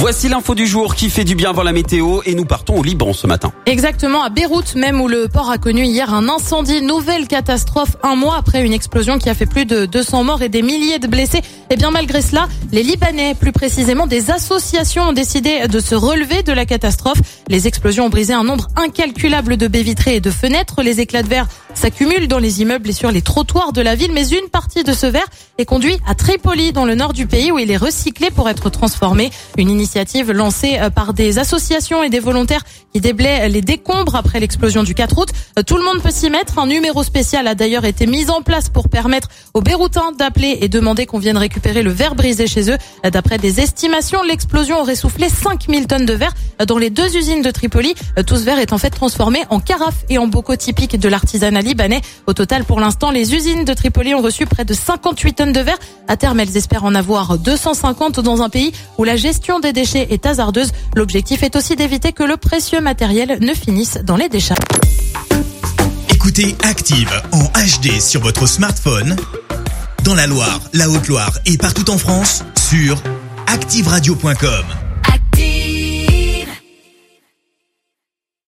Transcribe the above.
Voici l'info du jour qui fait du bien avant la météo et nous partons au Liban ce matin. Exactement, à Beyrouth même où le port a connu hier un incendie, nouvelle catastrophe un mois après une explosion qui a fait plus de 200 morts et des milliers de blessés. Et bien malgré cela, les Libanais, plus précisément des associations ont décidé de se relever de la catastrophe. Les explosions ont brisé un nombre incalculable de baies vitrées et de fenêtres. Les éclats de verre s'accumulent dans les immeubles et sur les trottoirs de la ville, mais une partie de ce verre est conduit à Tripoli dans le nord du pays où il est recyclé pour être transformé. Une lancée euh, par des associations et des volontaires qui déblaient les décombres après l'explosion du 4 août. Euh, Tout le monde peut s'y mettre. Un numéro spécial a d'ailleurs été mis en place pour permettre aux Béroutins d'appeler et demander qu'on vienne récupérer le verre brisé chez eux. Euh, D'après des estimations, l'explosion aurait soufflé 5000 tonnes de verre dans les deux usines de Tripoli. Tout ce verre est en fait transformé en carafe et en bocaux typiques de l'artisanat libanais. Au total, pour l'instant, les usines de Tripoli ont reçu près de 58 tonnes de verre. À terme, elles espèrent en avoir 250 dans un pays où la gestion déchets est hasardeuse. L'objectif est aussi d'éviter que le précieux matériel ne finisse dans les déchets. Écoutez Active en HD sur votre smartphone, dans la Loire, la Haute-Loire et partout en France, sur activeradio.com.